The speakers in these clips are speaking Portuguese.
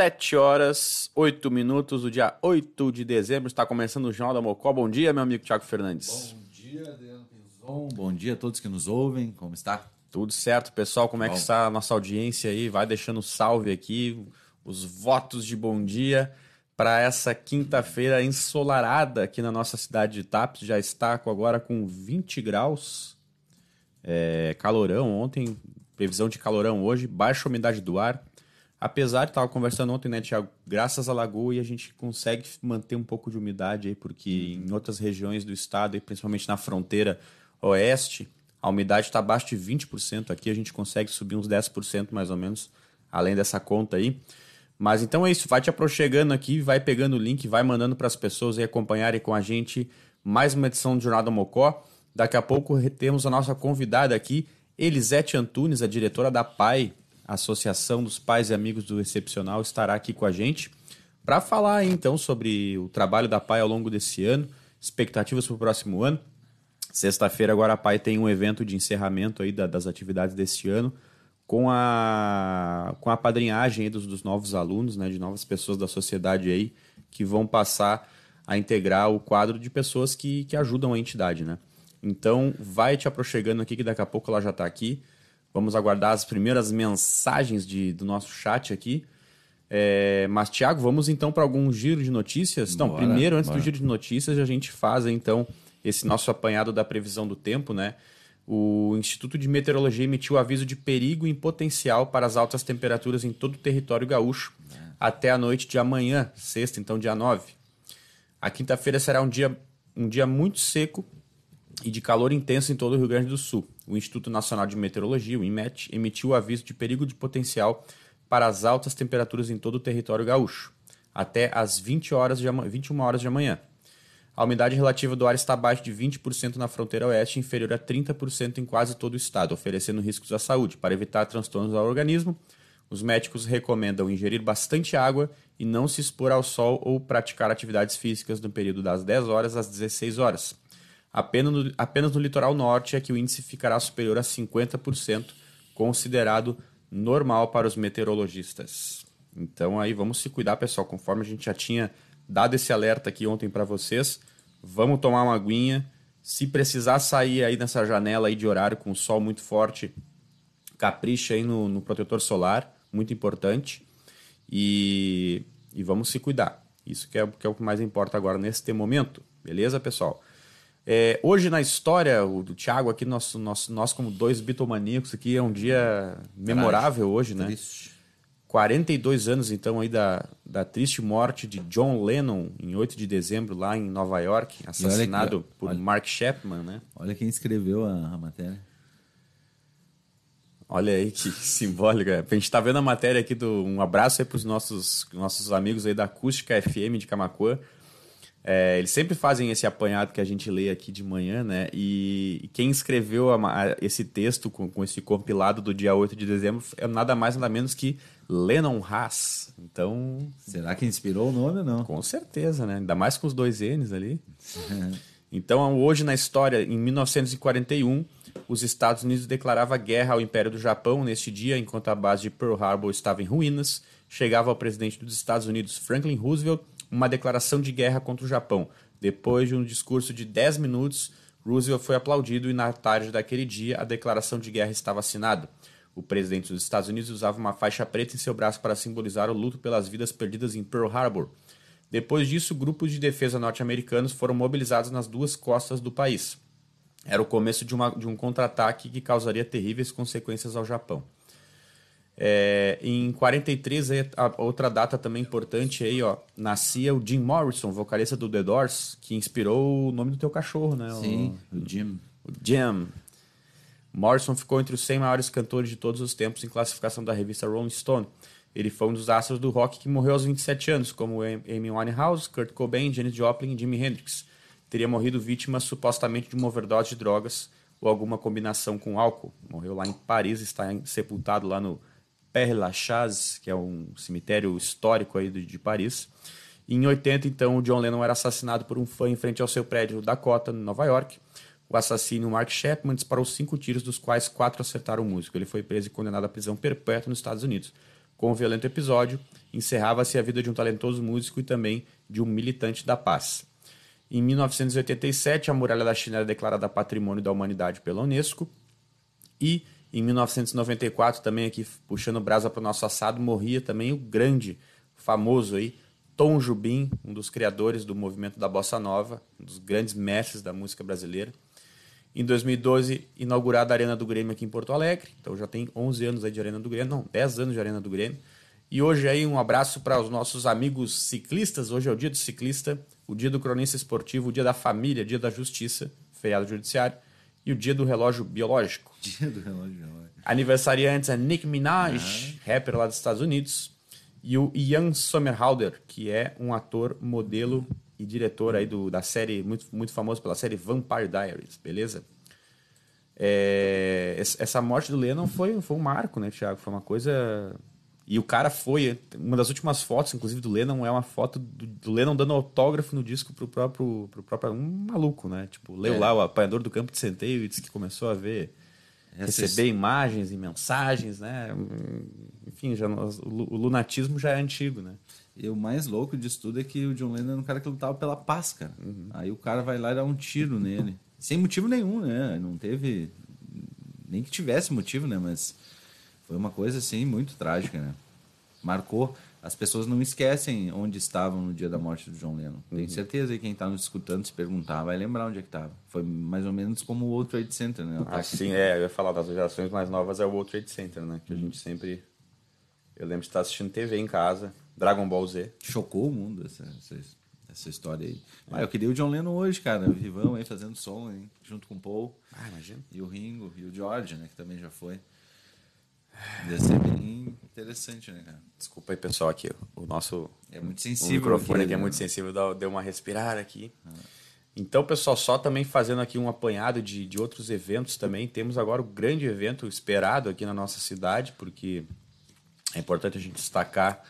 7 horas, 8 minutos, do dia 8 de dezembro. Está começando o Jornal da Mocó. Bom dia, meu amigo Tiago Fernandes. Bom dia, Adriano Pinzon. Bom dia a todos que nos ouvem. Como está? Tudo certo, pessoal. Como Bom. é que está a nossa audiência aí? Vai deixando salve aqui, os votos de bom dia para essa quinta-feira ensolarada aqui na nossa cidade de Taps. Já está agora com 20 graus. É, calorão ontem, previsão de calorão hoje, baixa umidade do ar. Apesar de estar conversando ontem, né, Tiago? Graças à lagoa a gente consegue manter um pouco de umidade aí, porque em outras regiões do estado, e principalmente na fronteira oeste, a umidade está abaixo de 20%. Aqui a gente consegue subir uns 10% mais ou menos, além dessa conta aí. Mas então é isso, vai te aproximando aqui, vai pegando o link, vai mandando para as pessoas aí acompanharem com a gente mais uma edição do Jornal do Mocó. Daqui a pouco temos a nossa convidada aqui, Elisete Antunes, a diretora da PAI, Associação dos Pais e Amigos do Excepcional, estará aqui com a gente para falar então sobre o trabalho da PAI ao longo desse ano, expectativas para o próximo ano. Sexta-feira agora a PAI tem um evento de encerramento aí das atividades deste ano com a, com a padrinhagem dos, dos novos alunos, né, de novas pessoas da sociedade aí que vão passar a integrar o quadro de pessoas que, que ajudam a entidade, né? Então, vai te aproximando aqui que daqui a pouco ela já está aqui. Vamos aguardar as primeiras mensagens de, do nosso chat aqui. É, mas, Tiago, vamos então para algum giro de notícias? Então, primeiro, antes bora. do giro de notícias, a gente faz então esse nosso apanhado da previsão do tempo, né? O Instituto de Meteorologia emitiu aviso de perigo em potencial para as altas temperaturas em todo o território gaúcho é. até a noite de amanhã, sexta, então dia 9. A quinta-feira será um dia, um dia muito seco e de calor intenso em todo o Rio Grande do Sul. O Instituto Nacional de Meteorologia, o INMET, emitiu o aviso de perigo de potencial para as altas temperaturas em todo o território gaúcho, até às 20 horas de, 21 horas de amanhã. A umidade relativa do ar está abaixo de 20% na fronteira oeste inferior a 30% em quase todo o estado, oferecendo riscos à saúde. Para evitar transtornos ao organismo, os médicos recomendam ingerir bastante água e não se expor ao sol ou praticar atividades físicas no período das 10 horas às 16 horas. Apenas no, apenas no litoral norte é que o índice ficará superior a 50%, considerado normal para os meteorologistas. Então aí vamos se cuidar, pessoal, conforme a gente já tinha dado esse alerta aqui ontem para vocês. Vamos tomar uma aguinha. Se precisar sair aí nessa janela aí de horário com o sol muito forte, capricha aí no, no protetor solar, muito importante. E, e vamos se cuidar. Isso que é, que é o que mais importa agora neste momento. Beleza, pessoal? É, hoje na história, o do Thiago aqui, nós, nós, nós como dois bitomaníacos aqui, é um dia memorável hoje, né? Triste. 42 anos, então, aí da, da triste morte de John Lennon, em 8 de dezembro, lá em Nova York, assassinado que, por olha, Mark Chapman, né? Olha quem escreveu a, a matéria. Olha aí que simbólica. A gente está vendo a matéria aqui do. Um abraço aí para os nossos, nossos amigos aí da Acústica FM de Camacuã. É, eles sempre fazem esse apanhado que a gente lê aqui de manhã, né? E, quem escreveu a, a, esse texto com, com, esse compilado do dia 8 de dezembro é nada mais nada menos que Lennon Haas. Então. Será que inspirou o nome ou não? Com certeza, né? Ainda mais com os dois N's ali. então, hoje na história, em 1941, os Estados Unidos declaravam guerra ao Império do Japão. Neste dia, enquanto a base de Pearl Harbor estava em ruínas, chegava o presidente dos Estados Unidos, Franklin Roosevelt uma declaração de guerra contra o Japão. Depois de um discurso de 10 minutos, Roosevelt foi aplaudido e na tarde daquele dia a declaração de guerra estava assinada. O presidente dos Estados Unidos usava uma faixa preta em seu braço para simbolizar o luto pelas vidas perdidas em Pearl Harbor. Depois disso, grupos de defesa norte-americanos foram mobilizados nas duas costas do país. Era o começo de, uma, de um contra-ataque que causaria terríveis consequências ao Japão. É, em 43, a outra data também importante aí, ó, nascia o Jim Morrison, vocalista do The Doors, que inspirou o nome do teu cachorro, né? Sim, o, o Jim. O Jim. Morrison ficou entre os 100 maiores cantores de todos os tempos em classificação da revista Rolling Stone. Ele foi um dos astros do rock que morreu aos 27 anos, como Amy Winehouse, Kurt Cobain, Janis Joplin e Jimi Hendrix. teria morrido vítima supostamente de uma overdose de drogas ou alguma combinação com álcool. Morreu lá em Paris, está sepultado lá no Père Lachaise, que é um cemitério histórico aí de, de Paris. E em 80, então, o John Lennon era assassinado por um fã em frente ao seu prédio Dakota, em Nova York. O assassino Mark Chapman disparou cinco tiros, dos quais quatro acertaram o músico. Ele foi preso e condenado à prisão perpétua nos Estados Unidos. Com o violento episódio, encerrava-se a vida de um talentoso músico e também de um militante da paz. Em 1987, a muralha da China era declarada Patrimônio da Humanidade pela Unesco. E em 1994, também aqui puxando brasa para o nosso assado, morria também o grande, famoso aí, Tom Jubim, um dos criadores do movimento da Bossa Nova, um dos grandes mestres da música brasileira. Em 2012, inaugurada a Arena do Grêmio aqui em Porto Alegre. Então já tem 11 anos aí de Arena do Grêmio, não, 10 anos de Arena do Grêmio. E hoje aí um abraço para os nossos amigos ciclistas. Hoje é o dia do ciclista, o dia do cronista esportivo, o dia da família, dia da justiça, feriado judiciário e o dia do relógio biológico. Dia do relógio biológico. Aniversariantes é Nick Minaj, rapper lá dos Estados Unidos e o Ian Somerhalder, que é um ator, modelo e diretor aí do, da série, muito, muito famoso pela série Vampire Diaries, beleza? É, essa morte do Lennon foi, foi um marco, né, Thiago? Foi uma coisa. E o cara foi. Uma das últimas fotos, inclusive, do Lennon é uma foto do, do Lennon dando autógrafo no disco pro próprio. Pro próprio um maluco, né? Tipo, leu é. lá o apanhador do campo de centeio e disse que começou a ver receber imagens e mensagens, né? Enfim, já, o lunatismo já é antigo, né? E o mais louco disso tudo é que o John Lennon era um cara que lutava pela paz, cara. Uhum. Aí o cara vai lá e dá um tiro nele. Sem motivo nenhum, né? Não teve. Nem que tivesse motivo, né? Mas foi uma coisa, assim, muito trágica, né? Marcou as pessoas não esquecem onde estavam no dia da morte do John Lennon. Tenho uhum. certeza que quem está nos escutando, se perguntar, vai lembrar onde é que estava. Foi mais ou menos como o World Trade Center, né? Ah, sim, é. Eu ia falar das gerações mais novas, é o World Trade Center, né? Que uhum. a gente sempre... Eu lembro de estar assistindo TV em casa, Dragon Ball Z. Chocou o mundo essa, essa, essa história aí. É. Ah, eu queria o John Lennon hoje, cara. Vivão aí fazendo som, hein? junto com o Paul. Ah, imagina. E o Ringo, e o George, né? Que também já foi. Ia ser bem interessante, né, cara? Desculpa aí, pessoal, aqui. O nosso. É muito sensível. O microfone aqui, é muito sensível, deu uma respirada aqui. Ah. Então, pessoal, só também fazendo aqui um apanhado de, de outros eventos também. Temos agora o grande evento esperado aqui na nossa cidade, porque é importante a gente destacar.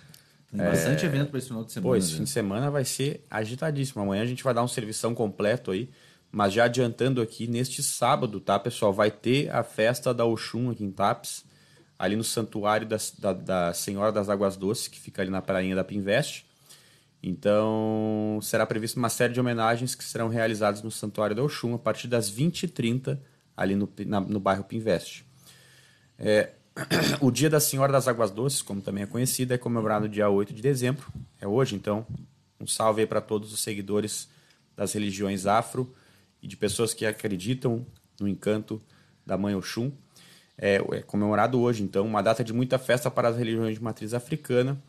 Tem bastante é... evento para esse final de semana. Pô, esse né? fim de semana vai ser agitadíssimo. Amanhã a gente vai dar um servição completo aí. Mas já adiantando aqui, neste sábado, tá, pessoal? Vai ter a festa da Oxum aqui em Tapes ali no santuário da, da, da, Senhora das Águas Doces, que fica ali na prainha da Pinvest. Então, será prevista uma série de homenagens que serão realizadas no Santuário da Oxum a partir das 20h30, ali no, na, no bairro Pinvest. É, o Dia da Senhora das Águas Doces, como também é conhecido, é comemorado no dia 8 de dezembro. É hoje, então. Um salve aí para todos os seguidores das religiões afro e de pessoas que acreditam no encanto da Mãe Oxum é, é comemorado hoje, então, uma data de muita festa para as religiões de matriz africana.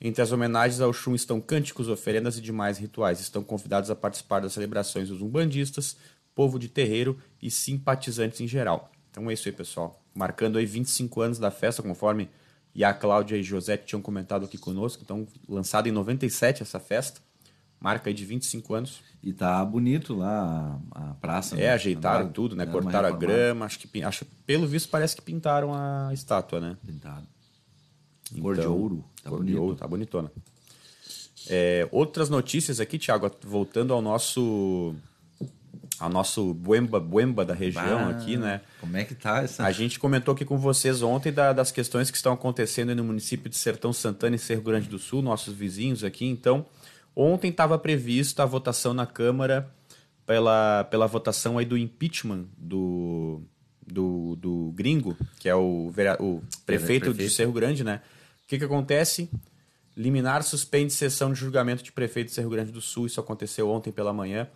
Entre as homenagens ao Xum estão cânticos, oferendas e demais rituais. Estão convidados a participar das celebrações os umbandistas, povo de terreiro e simpatizantes em geral. Então é isso aí, pessoal. Marcando aí 25 anos da festa, conforme a Cláudia e José tinham comentado aqui conosco. Então, lançada em 97 essa festa. Marca aí de 25 anos. E tá bonito lá a, praça. É, né? ajeitaram tudo, né? Cortaram a grama. Acho que acho, pelo visto parece que pintaram a estátua, né? Pintaram. Então, cor de ouro. Tá cor bonito. de ouro, tá bonitona. É, outras notícias aqui, Thiago, voltando ao nosso ao nosso Buemba Buemba da região bah, aqui, né? Como é que tá essa? A gente comentou aqui com vocês ontem da, das questões que estão acontecendo no município de Sertão Santana e Cerro Grande do Sul, nossos vizinhos aqui. Então, Ontem estava prevista a votação na Câmara pela, pela votação aí do impeachment do, do, do gringo, que é o, o prefeito, prefeito de Cerro Grande, né? O que, que acontece? Liminar suspende sessão de julgamento de prefeito de Cerro Grande do Sul. Isso aconteceu ontem pela manhã.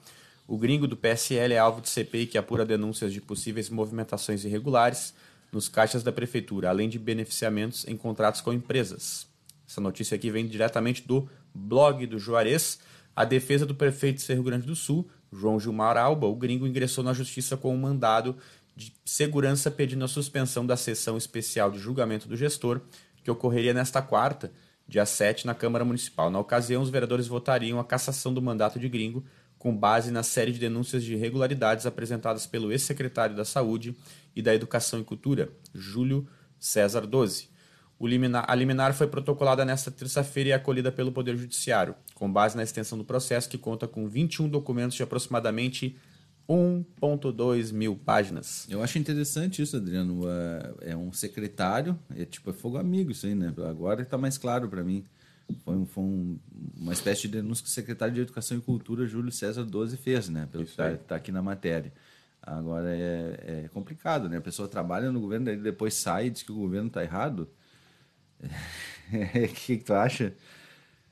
O gringo do PSL é alvo de CPI que apura denúncias de possíveis movimentações irregulares nos caixas da prefeitura, além de beneficiamentos em contratos com empresas. Essa notícia aqui vem diretamente do blog do Juarez, a defesa do prefeito de Cerro Grande do Sul, João Gilmar Alba, o gringo ingressou na justiça com um mandado de segurança pedindo a suspensão da sessão especial de julgamento do gestor, que ocorreria nesta quarta, dia 7, na Câmara Municipal. Na ocasião, os vereadores votariam a cassação do mandato de gringo, com base na série de denúncias de irregularidades apresentadas pelo ex-secretário da Saúde e da Educação e Cultura, Júlio César Doze. Liminar, a liminar foi protocolada nesta terça-feira e acolhida pelo Poder Judiciário, com base na extensão do processo que conta com 21 documentos de aproximadamente 1,2 mil páginas. Eu acho interessante isso, Adriano. É, é um secretário, é tipo é fogo amigo isso aí, né? Agora está mais claro para mim. Foi, um, foi um, uma espécie de denúncia que o secretário de Educação e Cultura, Júlio César Doze, fez, né? Pelo isso que está tá aqui na matéria. Agora é, é, complicado, né? A pessoa trabalha no governo, daí depois sai e diz que o governo está errado. O que, que tu acha?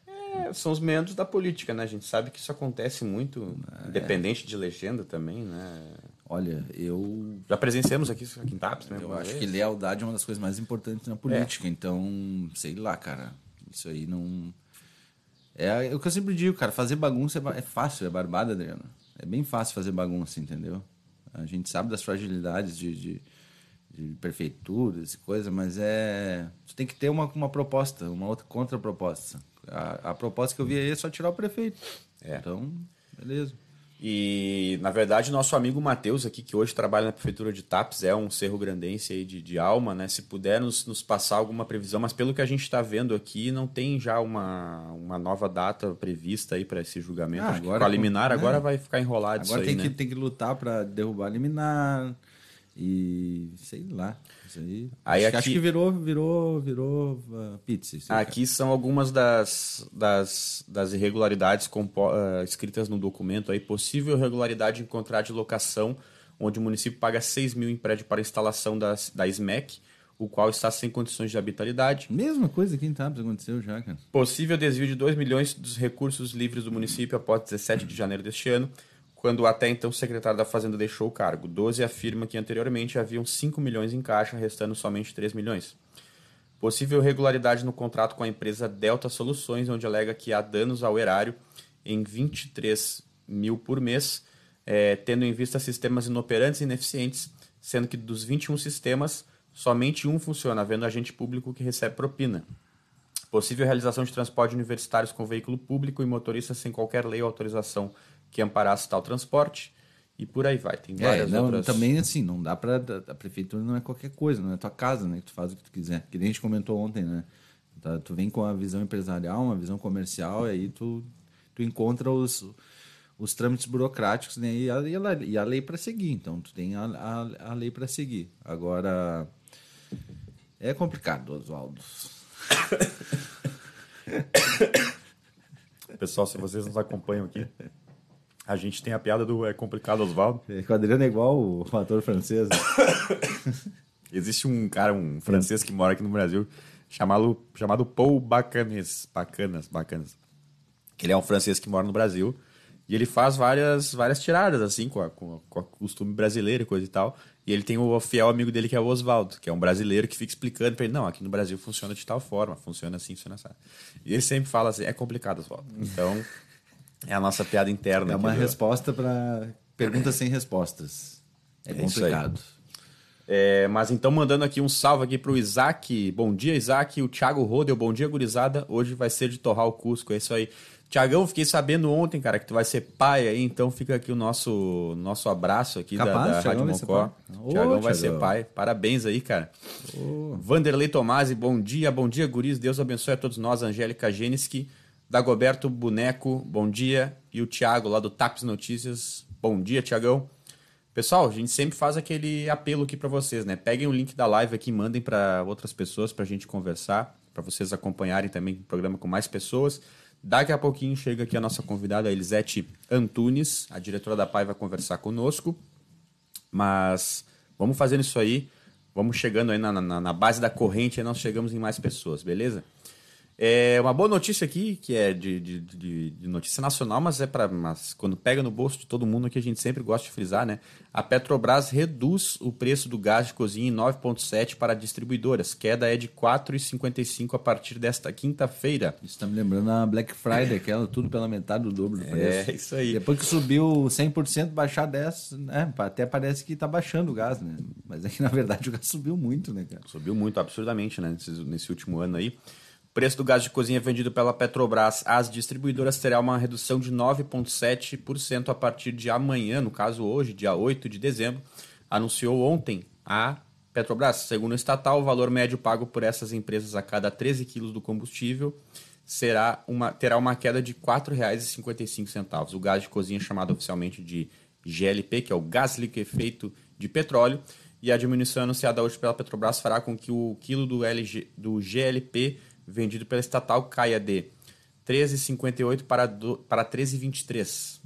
É, são os meandros da política, né? A gente sabe que isso acontece muito, é. independente de legenda também, né? Olha, eu. Já presenciamos aqui, aqui em TAPS também. Eu acho vez. que lealdade é uma das coisas mais importantes na política. É. Então, sei lá, cara. Isso aí não. É, é o que eu sempre digo, cara. Fazer bagunça é, é fácil, é barbada, Adriano. É bem fácil fazer bagunça, entendeu? A gente sabe das fragilidades de, de de prefeituras e coisa, mas é. Você tem que ter uma, uma proposta, uma outra contraproposta. A, a proposta que eu vi aí é só tirar o prefeito. É. Então, beleza. E, na verdade, nosso amigo Matheus aqui, que hoje trabalha na Prefeitura de Tapes, é um cerro grandense aí de, de alma, né? Se puder nos, nos passar alguma previsão, mas pelo que a gente está vendo aqui, não tem já uma, uma nova data prevista aí para esse julgamento. Ah, agora, com a liminar, é. agora vai ficar enrolado agora isso aí, tem, né? que, tem que lutar para derrubar a liminar e sei lá. Aí, aí acho, aqui, acho que virou, virou, virou uh, pizza. aqui cara. são algumas das, das, das irregularidades uh, escritas no documento. Aí, possível irregularidade encontrar de locação, onde o município paga 6 mil em prédio para instalação das, da SMEC, o qual está sem condições de habitabilidade. Mesma coisa aqui em Tabs aconteceu já, cara. Possível desvio de 2 milhões dos recursos livres do município após 17 de janeiro deste ano quando até então o secretário da Fazenda deixou o cargo. 12 afirma que anteriormente haviam 5 milhões em caixa, restando somente 3 milhões. Possível irregularidade no contrato com a empresa Delta Soluções, onde alega que há danos ao erário em 23 mil por mês, é, tendo em vista sistemas inoperantes e ineficientes, sendo que dos 21 sistemas, somente um funciona, havendo agente público que recebe propina. Possível realização de transporte universitários com veículo público e motorista sem qualquer lei ou autorização que amparasse tal transporte e por aí vai. Tem é, várias é, não, outras... Também assim, não dá para a prefeitura não é qualquer coisa, não é tua casa, né? Que tu faz o que tu quiser. Que nem a gente comentou ontem, né? Tá, tu vem com a visão empresarial, uma visão comercial, e aí tu, tu encontra os, os trâmites burocráticos né? e, a, e, a, e a lei para seguir. Então, tu tem a, a, a lei para seguir. Agora, é complicado, Oswaldo. Pessoal, se vocês nos acompanham aqui, a gente tem a piada do É Complicado Oswaldo. É, o Adriano é igual o ator francês. Né? Existe um cara, um francês que mora aqui no Brasil, chamado, chamado Paul Bacanes. Bacanas, Bacanas. Ele é um francês que mora no Brasil. E ele faz várias, várias tiradas, assim, com, a, com, a, com o costume brasileiro e coisa e tal. E ele tem o fiel amigo dele, que é o Oswaldo, que é um brasileiro que fica explicando pra ele: não, aqui no Brasil funciona de tal forma, funciona assim, funciona assim. E ele sempre fala assim: é complicado, Oswaldo. Então. É a nossa piada interna. É uma resposta para perguntas sem respostas. É, é complicado. É, mas então, mandando aqui um salve aqui pro Isaac. Bom dia, Isaac. O Thiago Rodel, bom dia, gurizada. Hoje vai ser de torrar o Cusco, é isso aí. Tiagão, fiquei sabendo ontem, cara, que tu vai ser pai aí, então fica aqui o nosso, nosso abraço aqui Capaz, da, da Rádio Mocó. Tiagão vai ser pai. Parabéns aí, cara. Vanderlei Tomasi, bom dia, bom dia, guris. Deus abençoe a todos nós. Angélica Geniski. Dagoberto Boneco, bom dia. E o Thiago, lá do Taps Notícias, bom dia, Tiagão. Pessoal, a gente sempre faz aquele apelo aqui para vocês, né? Peguem o link da live aqui, mandem para outras pessoas para a gente conversar, para vocês acompanharem também o programa com mais pessoas. Daqui a pouquinho chega aqui a nossa convidada, a Elisete Antunes, a diretora da PAI vai conversar conosco. Mas vamos fazendo isso aí, vamos chegando aí na, na, na base da corrente, aí nós chegamos em mais pessoas, beleza? É uma boa notícia aqui, que é de, de, de, de notícia nacional, mas é para. Mas quando pega no bolso de todo mundo, que a gente sempre gosta de frisar, né? A Petrobras reduz o preço do gás de cozinha em 9,7 para distribuidoras. Queda é de 4,55 a partir desta quinta-feira. Isso está me lembrando a Black Friday, aquela tudo pela metade do dobro do preço. É, isso aí. Depois que subiu 100%, baixar 10%, né? Até parece que está baixando o gás, né? Mas é que na verdade o gás subiu muito, né, cara? Subiu muito, absurdamente, né? Nesse, nesse último ano aí. Preço do gás de cozinha vendido pela Petrobras às distribuidoras terá uma redução de 9,7% a partir de amanhã, no caso hoje, dia 8 de dezembro, anunciou ontem a Petrobras. Segundo o estatal, o valor médio pago por essas empresas a cada 13 quilos do combustível será uma, terá uma queda de R$ 4,55. O gás de cozinha, chamado oficialmente de GLP, que é o gás liquefeito de petróleo, e a diminuição anunciada hoje pela Petrobras fará com que o quilo do, LG, do GLP vendido pela estatal caia de 13,58 para, para 13,23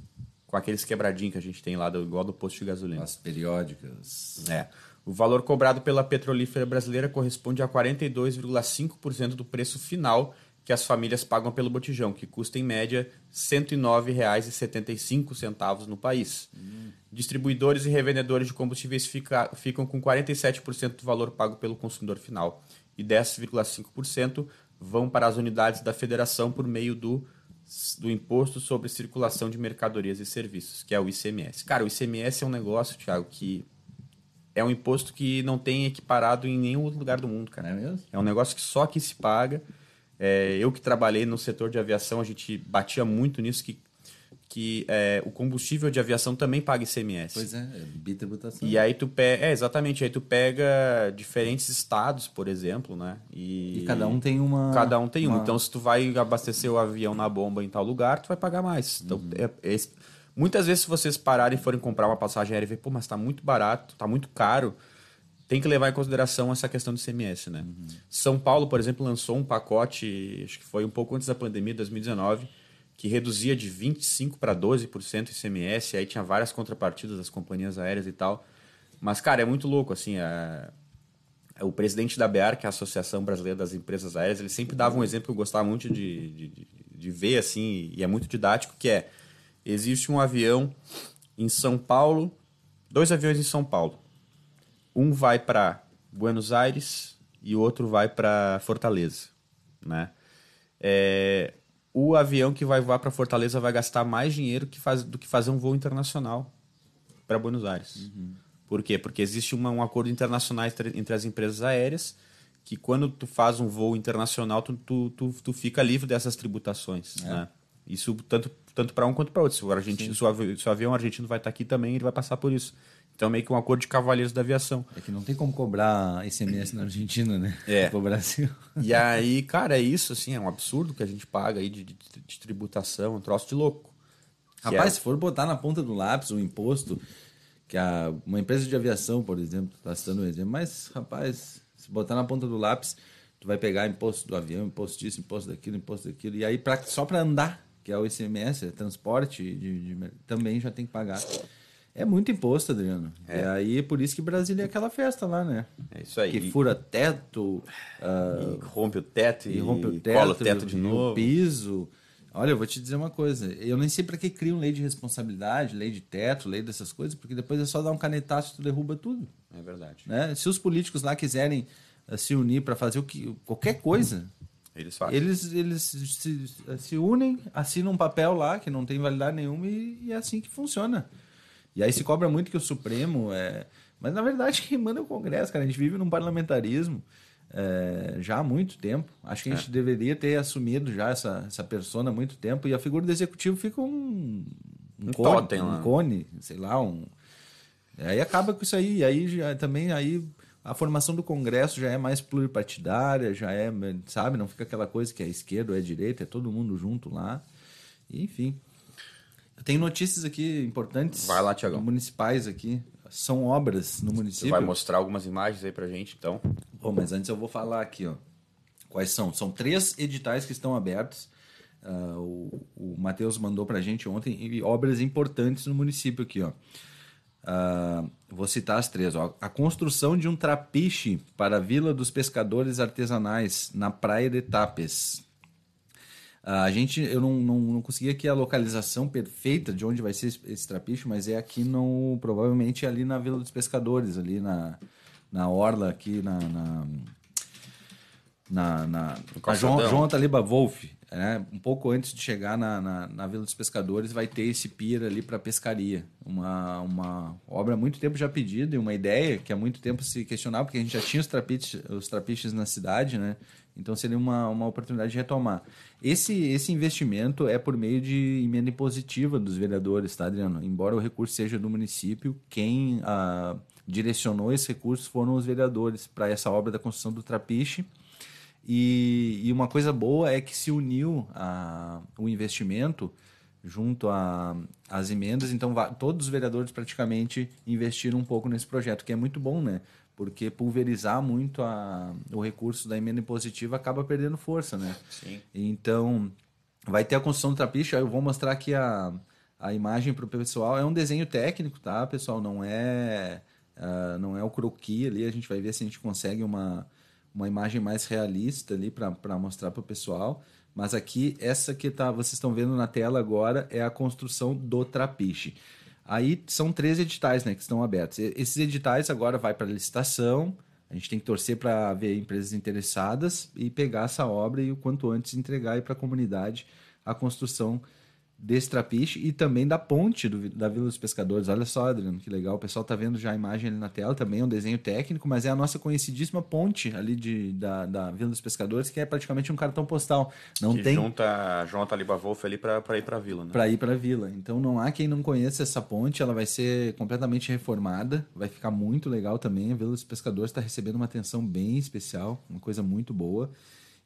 com aqueles quebradinhos que a gente tem lá, do, igual do posto de gasolina. As periódicas. É. O valor cobrado pela petrolífera brasileira corresponde a 42,5% do preço final que as famílias pagam pelo botijão, que custa em média R$ 109,75 no país. Hum. Distribuidores e revendedores de combustíveis fica, ficam com 47% do valor pago pelo consumidor final e 10,5% vão para as unidades da federação por meio do, do Imposto sobre Circulação de Mercadorias e Serviços, que é o ICMS. Cara, o ICMS é um negócio, Thiago, que é um imposto que não tem equiparado em nenhum outro lugar do mundo, cara. É mesmo? É um negócio que só aqui se paga. É, eu que trabalhei no setor de aviação, a gente batia muito nisso, que que é, o combustível de aviação também paga ICMS. Pois é, é bitributação. E aí tu pega, é, exatamente, aí tu pega diferentes estados, por exemplo, né? E, e cada um tem uma Cada um tem uma... um. Então se tu vai abastecer o avião na bomba em tal lugar, tu vai pagar mais. Então uhum. é, é, muitas vezes se vocês pararem e forem comprar uma passagem aérea e ver, pô, mas tá muito barato, tá muito caro, tem que levar em consideração essa questão do ICMS, né? Uhum. São Paulo, por exemplo, lançou um pacote, acho que foi um pouco antes da pandemia, 2019, que reduzia de 25% para 12% ICMS, aí tinha várias contrapartidas das companhias aéreas e tal. Mas, cara, é muito louco, assim, é... o presidente da BEAR, que é a Associação Brasileira das Empresas Aéreas, ele sempre dava um exemplo que eu gostava muito de, de, de ver, assim, e é muito didático, que é, existe um avião em São Paulo, dois aviões em São Paulo. Um vai para Buenos Aires e o outro vai para Fortaleza, né? É, o avião que vai voar para Fortaleza vai gastar mais dinheiro que faz, do que fazer um voo internacional para Buenos Aires. Uhum. Por quê? Porque existe uma, um acordo internacional entre, entre, as empresas aéreas que quando tu faz um voo internacional, tu, tu, tu, tu fica livre dessas tributações. É. Né? Isso tanto, tanto para um quanto para outro. Se o, argentino, se o, avião, se o avião argentino vai estar aqui também, ele vai passar por isso. Então, meio que um acordo de cavalheiros da aviação. É que não tem como cobrar ICMS na Argentina, né? É. Pro Brasil. E aí, cara, é isso, assim, é um absurdo que a gente paga aí de, de, de tributação, um troço de louco. Rapaz, é... se for botar na ponta do lápis um imposto, que a, uma empresa de aviação, por exemplo, está citando um exemplo, mas, rapaz, se botar na ponta do lápis, tu vai pegar imposto do avião, imposto disso, imposto daquilo, imposto daquilo, e aí pra, só para andar, que é o ICMS, é transporte, de, de, também já tem que pagar. É muito imposto, Adriano. É. E aí, por isso que Brasília é aquela festa lá, né? É isso aí. Que fura teto. Uh, rompe o teto e, e rompe o teto, cola o teto de novo. Piso. Olha, eu vou te dizer uma coisa. Eu nem sei para que criam lei de responsabilidade, lei de teto, lei dessas coisas, porque depois é só dar um canetaço e tu derruba tudo. É verdade. Né? Se os políticos lá quiserem uh, se unir para fazer o que, qualquer coisa, eles fazem. Eles, eles se, se unem, assinam um papel lá que não tem validade nenhuma e, e é assim que funciona. E aí se cobra muito que o Supremo é. Mas na verdade quem manda é o Congresso, cara. A gente vive num parlamentarismo é, já há muito tempo. Acho que a gente é. deveria ter assumido já essa, essa persona há muito tempo. E a figura do executivo fica um. Um, um cone, totem, um cone, sei lá, um. Aí acaba com isso aí. E aí já, também aí a formação do Congresso já é mais pluripartidária, já é, sabe, não fica aquela coisa que é esquerda ou é direita, é todo mundo junto lá. enfim, tem notícias aqui importantes. Vai lá, Tiagão. Municipais aqui. São obras no município. Você vai mostrar algumas imagens aí pra gente, então. Bom, mas antes eu vou falar aqui, ó. Quais são? São três editais que estão abertos. Uh, o, o Matheus mandou pra gente ontem e obras importantes no município aqui, ó. Uh, vou citar as três. Ó. A construção de um trapiche para a Vila dos Pescadores Artesanais na Praia de Tapes. A gente, eu não, não, não consegui aqui a localização perfeita de onde vai ser esse, esse trapiche, mas é aqui no, provavelmente ali na Vila dos Pescadores, ali na, na orla aqui na, na na, na, na João, João Taliba Wolf. é, um pouco antes de chegar na, na, na, Vila dos Pescadores, vai ter esse pier ali para pescaria. Uma, uma obra há muito tempo já pedida e uma ideia que há muito tempo se questionava, porque a gente já tinha os trapiches, os trapiches na cidade, né? Então seria uma, uma oportunidade de retomar. Esse, esse investimento é por meio de emenda impositiva dos vereadores, tá, Adriano? Embora o recurso seja do município, quem ah, direcionou esse recurso foram os vereadores para essa obra da construção do trapiche e, e, uma coisa boa é que se uniu a, o investimento junto às emendas, então todos os vereadores praticamente investiram um pouco nesse projeto, que é muito bom, né? Porque pulverizar muito a, o recurso da emenda impositiva acaba perdendo força, né? Sim. Então, vai ter a construção do trapiche, eu vou mostrar aqui a, a imagem para o pessoal. É um desenho técnico, tá, pessoal? Não é, uh, não é o croquis ali, a gente vai ver se a gente consegue uma uma imagem mais realista ali para mostrar para o pessoal. Mas aqui, essa que tá, vocês estão vendo na tela agora é a construção do trapiche. Aí são três editais né, que estão abertos. Esses editais agora vai para licitação. A gente tem que torcer para ver empresas interessadas e pegar essa obra e o quanto antes entregar para a comunidade a construção desse trapiche e também da ponte do, da Vila dos Pescadores. Olha só, Adriano, que legal. O pessoal tá vendo já a imagem ali na tela, também é um desenho técnico, mas é a nossa conhecidíssima ponte ali de, da, da Vila dos Pescadores, que é praticamente um cartão postal. Não que tem junta junta Liba Wolf ali para ir para a vila, né? Para ir para a vila. Então não há quem não conheça essa ponte, ela vai ser completamente reformada, vai ficar muito legal também. A Vila dos Pescadores está recebendo uma atenção bem especial, uma coisa muito boa.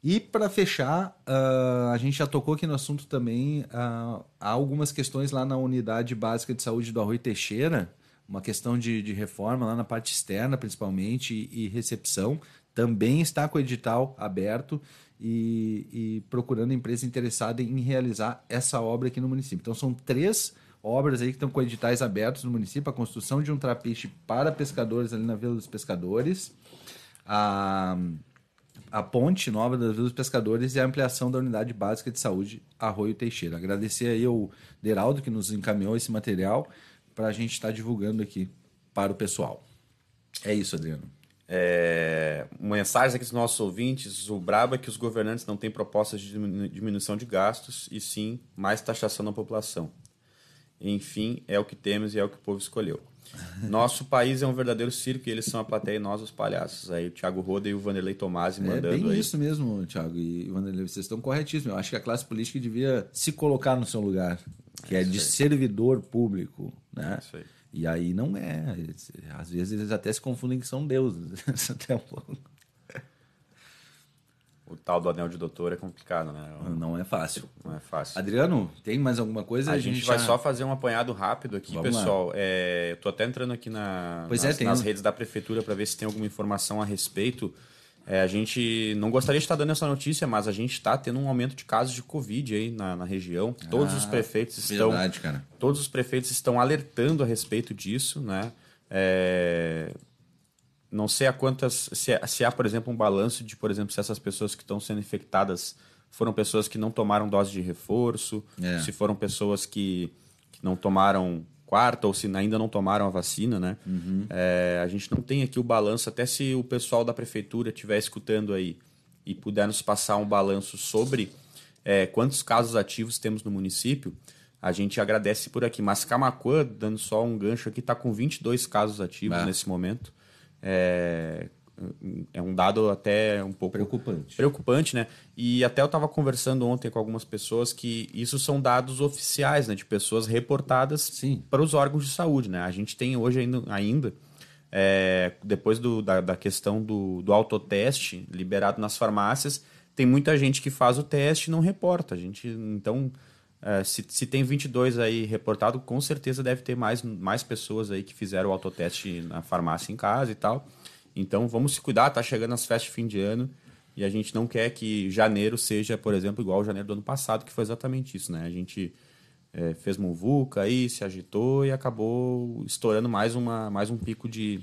E para fechar, uh, a gente já tocou aqui no assunto também. Uh, há algumas questões lá na unidade básica de saúde do Arroio Teixeira, uma questão de, de reforma lá na parte externa, principalmente, e, e recepção. Também está com o edital aberto e, e, procurando empresa interessada em realizar essa obra aqui no município. Então, são três obras aí que estão com editais abertos no município: a construção de um trapiche para pescadores ali na Vila dos Pescadores. A a ponte nova da Vila dos Pescadores e a ampliação da unidade básica de saúde Arroio Teixeira. Agradecer aí ao Deraldo que nos encaminhou esse material para a gente estar tá divulgando aqui para o pessoal. É isso, Adriano. É, mensagem aqui dos nossos ouvintes: o brabo é que os governantes não têm propostas de diminuição de gastos e sim mais taxação da população. Enfim, é o que temos e é o que o povo escolheu. Nosso país é um verdadeiro circo e eles são a plateia e nós os palhaços. Aí o Thiago Roda e o Vanderlei Tomasi é mandando. É bem aí. isso mesmo, Thiago e Vanderlei. Vocês estão corretíssimos. Eu acho que a classe política devia se colocar no seu lugar, que é, é de aí. servidor público. Né? Isso aí. E aí não é. Às vezes eles até se confundem que são deuses. até um pouco o tal do anel de doutor é complicado, né? Não é fácil. Não é fácil. Adriano, tem mais alguma coisa? A, a gente, gente, vai já... só fazer um apanhado rápido aqui, Vamos pessoal. É, eu tô até entrando aqui na, pois nas, é, nas redes da prefeitura para ver se tem alguma informação a respeito. É, a gente não gostaria de estar dando essa notícia, mas a gente está tendo um aumento de casos de Covid aí na, na região. Todos ah, os prefeitos estão. Verdade, cara. Todos os prefeitos estão alertando a respeito disso, né? É, não sei a quantas. Se, se há, por exemplo, um balanço de, por exemplo, se essas pessoas que estão sendo infectadas foram pessoas que não tomaram dose de reforço, é. se foram pessoas que, que, não tomaram quarta ou se ainda não tomaram a vacina, né? Uhum. É, a gente não tem aqui o balanço, até se o pessoal da prefeitura estiver escutando aí e puder nos passar um balanço sobre é, quantos casos ativos temos no município, a gente agradece por aqui. Mas Camacuã, dando só um gancho aqui, está com 22 casos ativos é. nesse momento é, é um dado até um pouco preocupante. Preocupante, né? E até eu estava conversando ontem com algumas pessoas que isso são dados oficiais, né? De pessoas reportadas Sim. para os órgãos de saúde, né? A gente tem hoje ainda, ainda é, depois do, da, da questão do, do autoteste liberado nas farmácias, tem muita gente que faz o teste e não reporta. A gente, então, é, se, se tem 22 aí reportado, com certeza deve ter mais, mais pessoas aí que fizeram o autoteste na farmácia em casa e tal. Então vamos se cuidar, tá chegando as festas de fim de ano e a gente não quer que janeiro seja, por exemplo, igual janeiro do ano passado, que foi exatamente isso, né? A gente é, fez muvuca aí, se agitou e acabou estourando mais, uma, mais um pico de,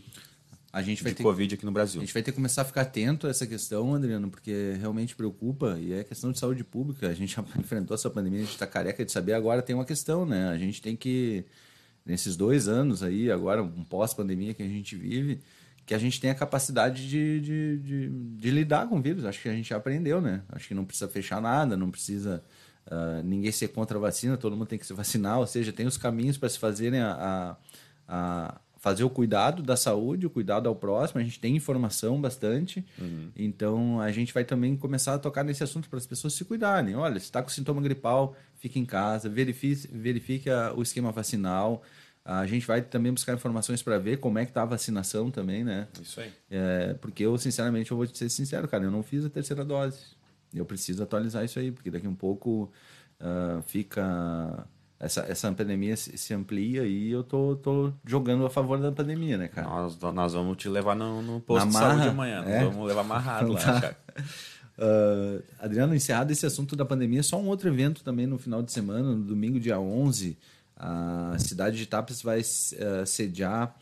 a gente vai de ter, Covid aqui no Brasil. A gente vai ter que começar a ficar atento a essa questão, Adriano, porque realmente preocupa e é questão de saúde pública. A gente já enfrentou essa pandemia, a gente está careca de saber. Agora tem uma questão, né? A gente tem que, nesses dois anos aí, agora um pós-pandemia que a gente vive, que a gente tem a capacidade de, de, de, de, lidar com o vírus. Acho que a gente aprendeu, né? Acho que não precisa fechar nada, não precisa uh, ninguém ser contra a vacina, todo mundo tem que se vacinar, ou seja, tem os caminhos para se fazerem a, a, a, fazer o cuidado da saúde, o cuidado ao próximo. A gente tem informação bastante, uhum. então a gente vai também começar a tocar nesse assunto para as pessoas se cuidarem. Olha, se está com sintoma gripal, fique em casa, verifique, verifique o esquema vacinal. A gente vai também buscar informações para ver como é que tá a vacinação também, né? Isso aí. É, porque eu, sinceramente, eu vou te ser sincero, cara, eu não fiz a terceira dose. Eu preciso atualizar isso aí, porque daqui um pouco uh, fica... Essa, essa pandemia se, se, amplia e eu tô, tô jogando a favor da pandemia, né, cara? Nós, nós vamos te levar no, no posto de saúde amanhã. É? Vamos levar amarrado lá, cara. Uh, Adriano, encerrado esse assunto da pandemia, só um outro evento também no final de semana, no domingo, dia 11, a cidade de Tapes vai uh, sediar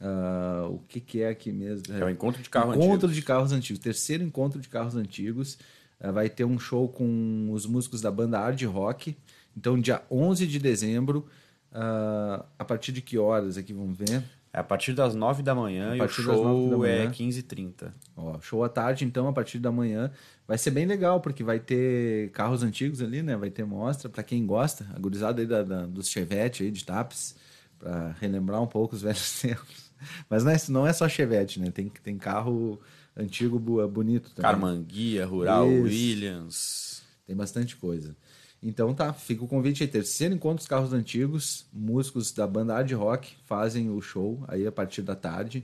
uh, o que, que, é aqui mesmo? É o encontro de carros encontro antigos. de carros antigos. Terceiro encontro de carros antigos. Uh, vai ter um show com os músicos da banda Hard Rock. Então, dia 11 de dezembro. a partir de que horas aqui? Vamos ver. É a partir das 9 da manhã e o show é 15h30. Ó, show à tarde, então, a partir da manhã. Vai ser bem legal, porque vai ter carros antigos ali, né? Vai ter mostra para quem gosta, a gurizada aí da, da, dos Chevette aí, de Tapes, para relembrar um pouco os velhos tempos. Mas não é, não é só Chevette, né? Tem, tem carro antigo bonito também. Carmanguia, Rural, Isso. Williams. Tem bastante coisa. Então tá, fica o convite aí. Terceiro encontro dos carros antigos, músicos da banda Hard Rock fazem o show aí a partir da tarde.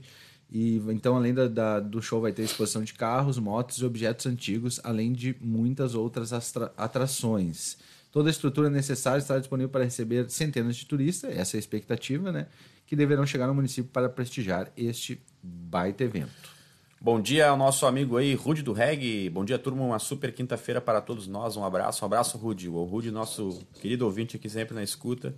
E então, além da, da, do show, vai ter exposição de carros, motos e objetos antigos, além de muitas outras atrações. Toda a estrutura necessária está disponível para receber centenas de turistas, essa é a expectativa, né? Que deverão chegar no município para prestigiar este baita evento. Bom dia ao nosso amigo aí, Rude do Reg. Bom dia, turma. Uma super quinta-feira para todos nós. Um abraço, um abraço, Rude. O Rude, nosso querido ouvinte aqui sempre na escuta.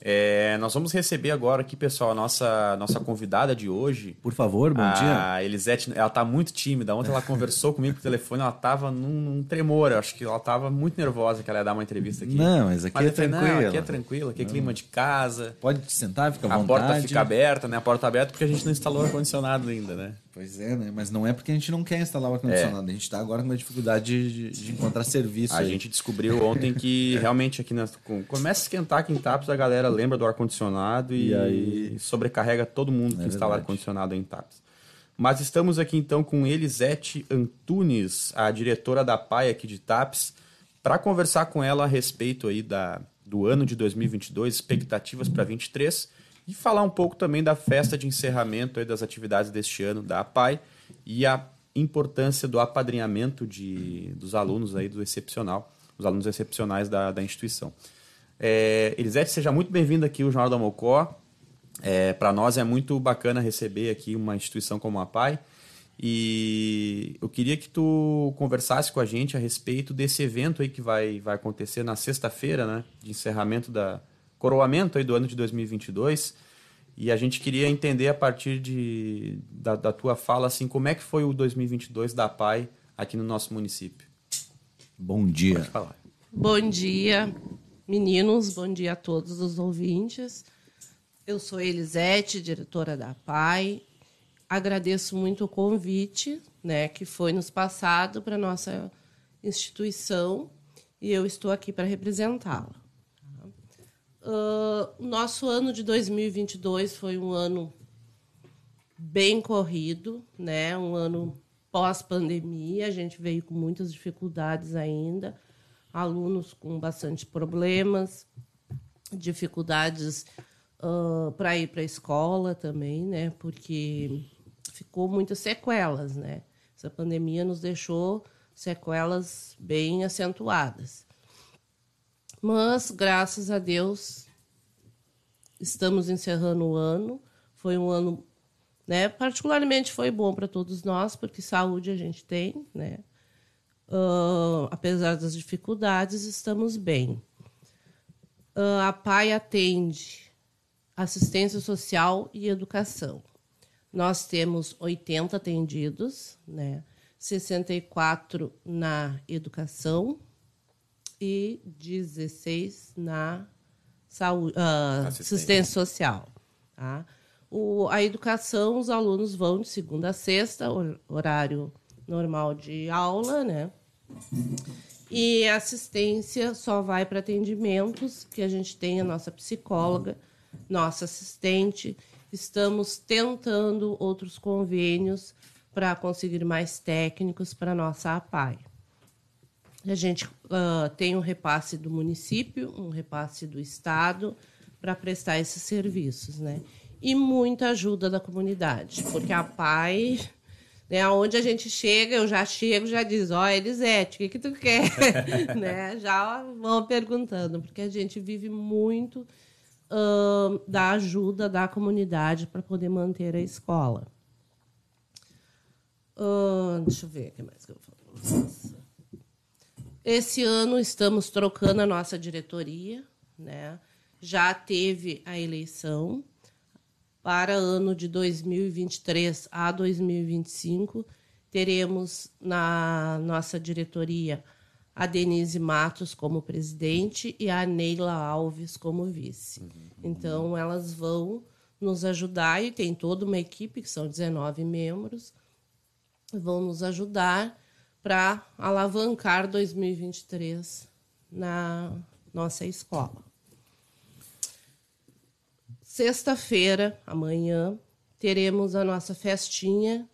É, nós vamos receber agora aqui, pessoal, a nossa, nossa convidada de hoje. Por favor, bom a dia. A Elisete, ela tá muito tímida. Ontem ela conversou comigo por telefone, ela tava num, num, tremor. Eu acho que ela tava muito nervosa que ela ia dar uma entrevista aqui. Não, mas aqui mas é tranquilo. aqui é tranquilo, aqui é clima de casa. Pode sentar, fica à a vontade. A porta fica aberta, né? A porta aberta porque a gente não instalou ar-condicionado ainda, né? Pois é, né? Mas não é porque a gente não quer instalar o ar-condicionado. É. A gente está agora com uma dificuldade de, de encontrar serviço. A aí. gente descobriu ontem que realmente aqui nas, começa a esquentar aqui em Tapos, a galera lembra do ar-condicionado e, e, aí sobrecarrega todo mundo que é instala ar-condicionado em Tapos. Mas estamos aqui então com Elisete Antunes, a diretora da PAI aqui de Tapes, para conversar com ela a respeito aí da, do ano de 2022, expectativas para 2023 e falar um pouco também da festa de encerramento das atividades deste ano da APAI e a importância do apadrinhamento de, dos alunos aí do excepcional, os alunos excepcionais da, da instituição. É, Elisete, seja muito bem-vinda aqui ao Jornal da Mocó. É, Para nós é muito bacana receber aqui uma instituição como a APAI. E eu queria que tu conversasse com a gente a respeito desse evento aí que vai, vai acontecer na sexta-feira, né, de encerramento da, coroamento aí do ano de 2022 e a gente queria entender a partir de, da, da tua fala assim como é que foi o 2022 da PAI aqui no nosso município. Bom dia. Pode falar. Bom dia, meninos. Bom dia a todos os ouvintes. Eu sou Elisete, diretora da PAI. Agradeço muito o convite, né, que foi nos passado para nossa instituição e eu estou aqui para representá-la. Uh, nosso ano de 2022 foi um ano bem corrido, né? Um ano pós-pandemia, a gente veio com muitas dificuldades ainda, alunos com bastante problemas, dificuldades uh, para ir para a escola também, né? Porque ficou muitas sequelas, né? Essa pandemia nos deixou sequelas bem acentuadas. Mas, graças a Deus, estamos encerrando o ano. Foi um ano, né? Particularmente foi bom para todos nós, porque saúde a gente tem, né? Uh, apesar das dificuldades, estamos bem. Uh, a PAI atende assistência social e educação. Nós temos 80 atendidos, né? 64 na educação, e 16 na saúde, uh, assistência. assistência social. Tá? o, a educação, os alunos vão de segunda a sexta, horário normal de aula, né? E assistência só vai para atendimentos, que a gente tem a nossa psicóloga, nossa assistente. Estamos tentando outros convênios para conseguir mais técnicos para nossa APAI. A gente uh, tem um repasse do município, um repasse do estado para prestar esses serviços, né? E muita ajuda da comunidade, porque a APAI né? Onde a gente chega, eu já chego, já diz, ó, oh, Elisete, o que, que tu quer? né? Já vão perguntando, porque a gente vive muito uh, da ajuda da comunidade para poder manter a escola. Uh, deixa eu ver o que mais que eu falo. Esse ano estamos trocando a nossa diretoria, né? Já teve a eleição, para ano de 2023 a 2025, teremos na nossa diretoria a Denise Matos como presidente e a Neila Alves como vice. Uhum. Então, elas vão nos ajudar e tem toda uma equipe, que são 19 membros, vão nos ajudar para alavancar 2023 na nossa escola. Sexta-feira, amanhã, teremos a nossa festinha,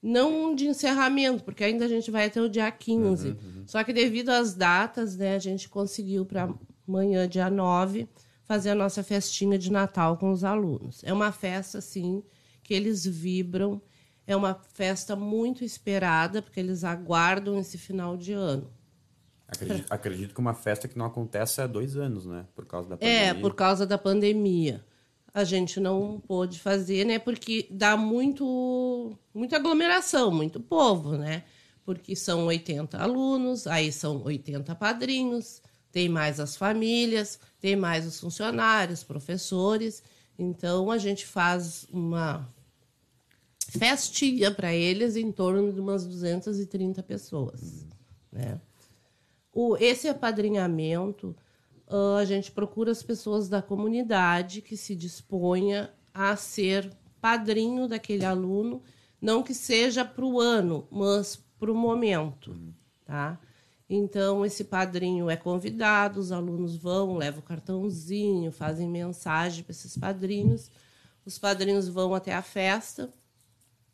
não de encerramento, porque ainda a gente vai até o dia 15. Uhum, uhum. Só que devido às datas, né, a gente conseguiu para amanhã, dia 9, fazer a nossa festinha de Natal com os alunos. É uma festa, assim, que eles vibram. É uma festa muito esperada, porque eles aguardam esse final de ano. Acredito, acredito que uma festa que não acontece há dois anos, né? Por causa da é, pandemia. É, por causa da pandemia a gente não pôde fazer, né? Porque dá muito, muita aglomeração, muito povo, né? Porque são 80 alunos, aí são 80 padrinhos, tem mais as famílias, tem mais os funcionários, professores. Então a gente faz uma festinha para eles em torno de umas 230 pessoas, né? O, esse apadrinhamento uh, a gente procura as pessoas da comunidade que se disponha a ser padrinho daquele aluno, não que seja para o ano, mas para o momento, tá? Então, esse padrinho é convidado, os alunos vão, levam o cartãozinho, fazem mensagem para esses padrinhos. Os padrinhos vão até a festa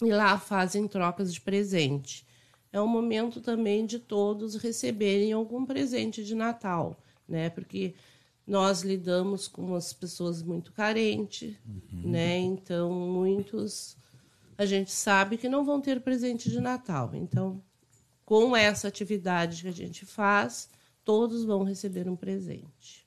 e lá fazem trocas de presente. É um momento também de todos receberem algum presente de Natal né? Porque nós lidamos com as pessoas muito carentes, uhum. né? Então, muitos a gente sabe que não vão ter presente de Natal. Então, com essa atividade que a gente faz, todos vão receber um presente.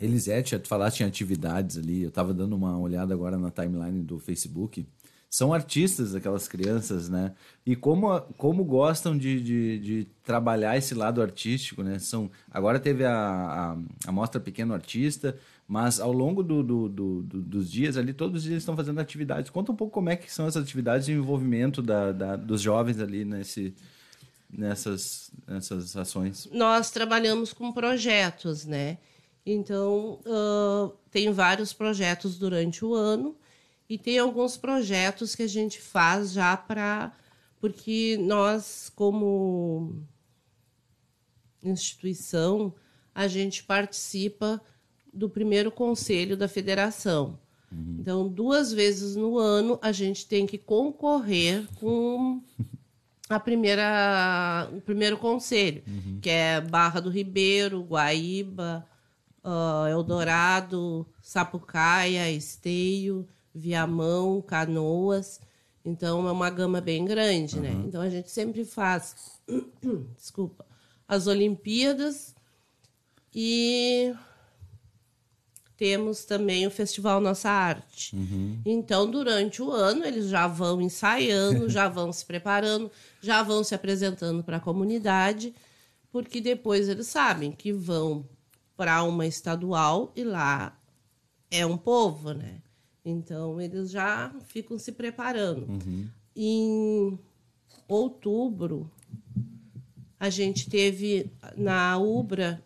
Elisete, tu falaste em atividades ali, eu estava dando uma olhada agora na timeline do Facebook são artistas aquelas crianças, né? E como, como gostam de, de, de trabalhar esse lado artístico, né? São, agora teve a, a, a mostra Pequeno Artista, mas ao longo do, do, do, do, dos dias ali, todos os dias estão fazendo atividades. Conta um pouco como é que são essas atividades de envolvimento da, da, dos jovens ali nesse, nessas, nessas ações. Nós trabalhamos com projetos, né? Então, uh, tem vários projetos durante o ano e tem alguns projetos que a gente faz já para. Porque nós, como instituição, a gente participa do primeiro conselho da federação. Uhum. Então, duas vezes no ano, a gente tem que concorrer com a primeira, o primeiro conselho, uhum. que é Barra do Ribeiro, Guaíba, uh, Eldorado, Sapucaia, Esteio. Viamão, Canoas. Então é uma gama bem grande, uhum. né? Então a gente sempre faz, desculpa, as Olimpíadas e temos também o Festival Nossa Arte. Uhum. Então, durante o ano, eles já vão ensaiando, já vão se preparando, já vão se apresentando para a comunidade, porque depois eles sabem que vão para uma estadual e lá é um povo, né? Então, eles já ficam se preparando. Uhum. Em outubro, a gente teve na Ubra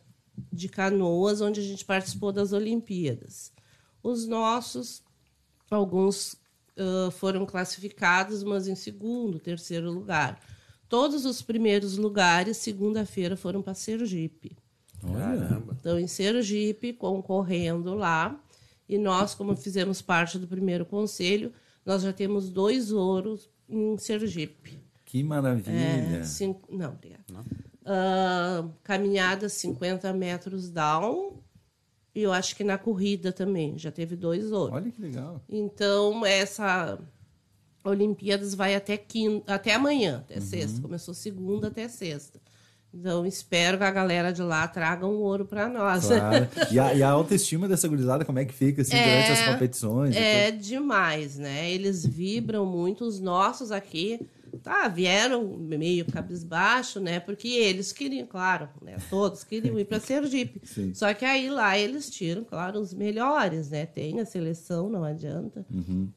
de Canoas, onde a gente participou das Olimpíadas. Os nossos alguns uh, foram classificados, mas em segundo, terceiro lugar. Todos os primeiros lugares, segunda-feira, foram para Sergipe. Caramba. Então, em Sergipe, concorrendo lá, e nós, como fizemos parte do primeiro conselho, nós já temos dois ouros em Sergipe. Que maravilha. É, cinco, não, obrigada. Uh, caminhada 50 metros down. E eu acho que na corrida também. Já teve dois ouros. Olha que legal. Então, essa Olimpíadas vai até, quinta, até amanhã, até sexta. Começou segunda até sexta. Então, espero que a galera de lá traga um ouro para nós. Claro. E, a, e a autoestima dessa gurizada, como é que fica assim, durante as competições? É demais, né? Eles vibram muito, os nossos aqui, tá, vieram meio cabisbaixo, né? Porque eles queriam, claro, né? Todos queriam ir para Sergipe. Sim. Só que aí lá eles tiram, claro, os melhores, né? Tem a seleção, não adianta. Uhum.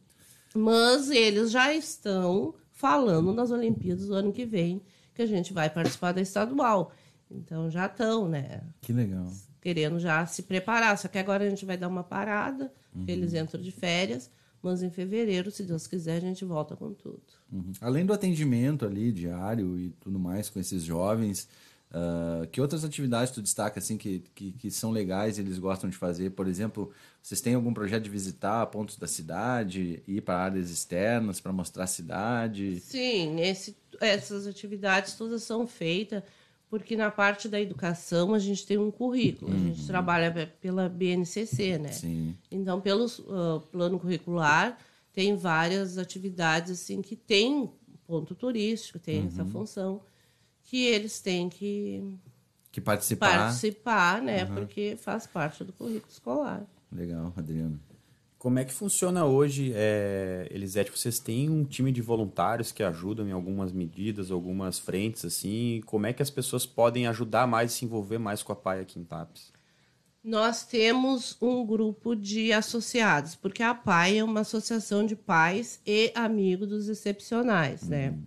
Mas eles já estão falando nas Olimpíadas do ano que vem que a gente vai participar da estadual. Então já estão, né? Que legal. querendo já se preparar. Só que agora a gente vai dar uma parada, porque Uhum. eles entram de férias, mas em fevereiro, se Deus quiser, a gente volta com tudo. Uhum. Além do atendimento ali diário e tudo mais com esses jovens, ah, que outras atividades tu destaca assim que, que, que são legais e eles gostam de fazer? Por exemplo, vocês têm algum projeto de visitar pontos da cidade, ir para áreas externas para mostrar a cidade? Sim, esse- essas atividades todas são feitas porque na parte da educação a gente tem um currículo, a gente trabalha pe- pela BNCC, né? Sim. Então, pelo ah, plano curricular, tem várias atividades assim que tem ponto turístico, tem essa função que eles têm que Que participar. participar, né? Porque faz parte do currículo escolar. Legal, Adriano. Como é que funciona hoje, é, Elisete? Vocês têm um time de voluntários que ajudam em algumas medidas, algumas frentes, assim? Como é que as pessoas podem ajudar mais e se envolver mais com a PAI aqui em Tapes? Nós temos um grupo de associados, porque a PAI é uma associação de pais e amigos dos excepcionais, né?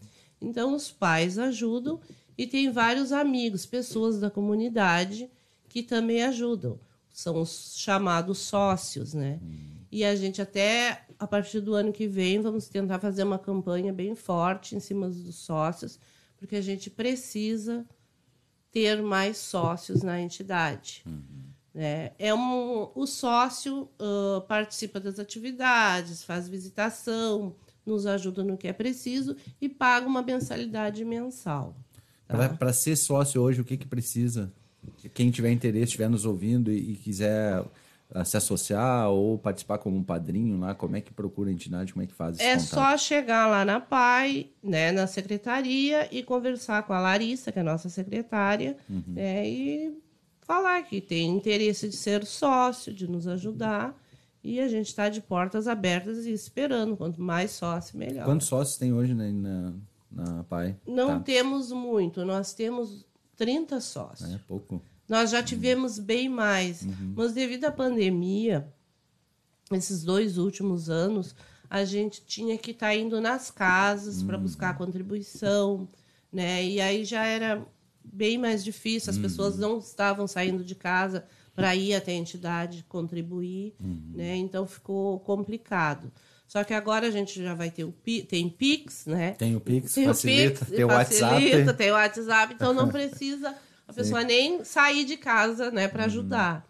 Então, os pais ajudam e tem vários amigos, pessoas da comunidade que também ajudam. São os chamados sócios, né? E a gente até, a partir do ano que vem, vamos tentar fazer uma campanha bem forte em cima dos sócios, porque a gente precisa ter mais sócios na entidade. né? É um, o sócio ah, participa das atividades, faz visitação, nos ajuda no que é preciso e paga uma mensalidade mensal. Tá? Para ser sócio hoje, o que, que precisa? Quem tiver interesse, estiver nos ouvindo e, e quiser ah, se associar ou participar como um padrinho lá, como é que procura a entidade, como é que faz É contato? só chegar lá na PAI, né, na secretaria, e conversar com a Larissa, que é a nossa secretária, né, e falar que tem interesse de ser sócio, de nos ajudar. E a gente está de portas abertas e esperando. Quanto mais sócio, melhor. Quantos sócios tem hoje né, na, na PAI? Não Tá. temos muito, nós temos 30 sócios. É pouco. Nós já tivemos bem mais, Uhum. mas devido à pandemia, esses dois últimos anos, a gente tinha que estar indo nas casas para Uhum. buscar contribuição, né? E aí já era bem mais difícil, as Uhum. pessoas não estavam saindo de casa para ir até a entidade contribuir, Uhum. né? Então ficou complicado. Só que agora a gente já vai ter o tem Pix, né? Tem o Pix, Tem facilita, o Pix, tem o WhatsApp. facilita, tem o WhatsApp, então não precisa a pessoa nem sair de casa, né, Uhum. para ajudar.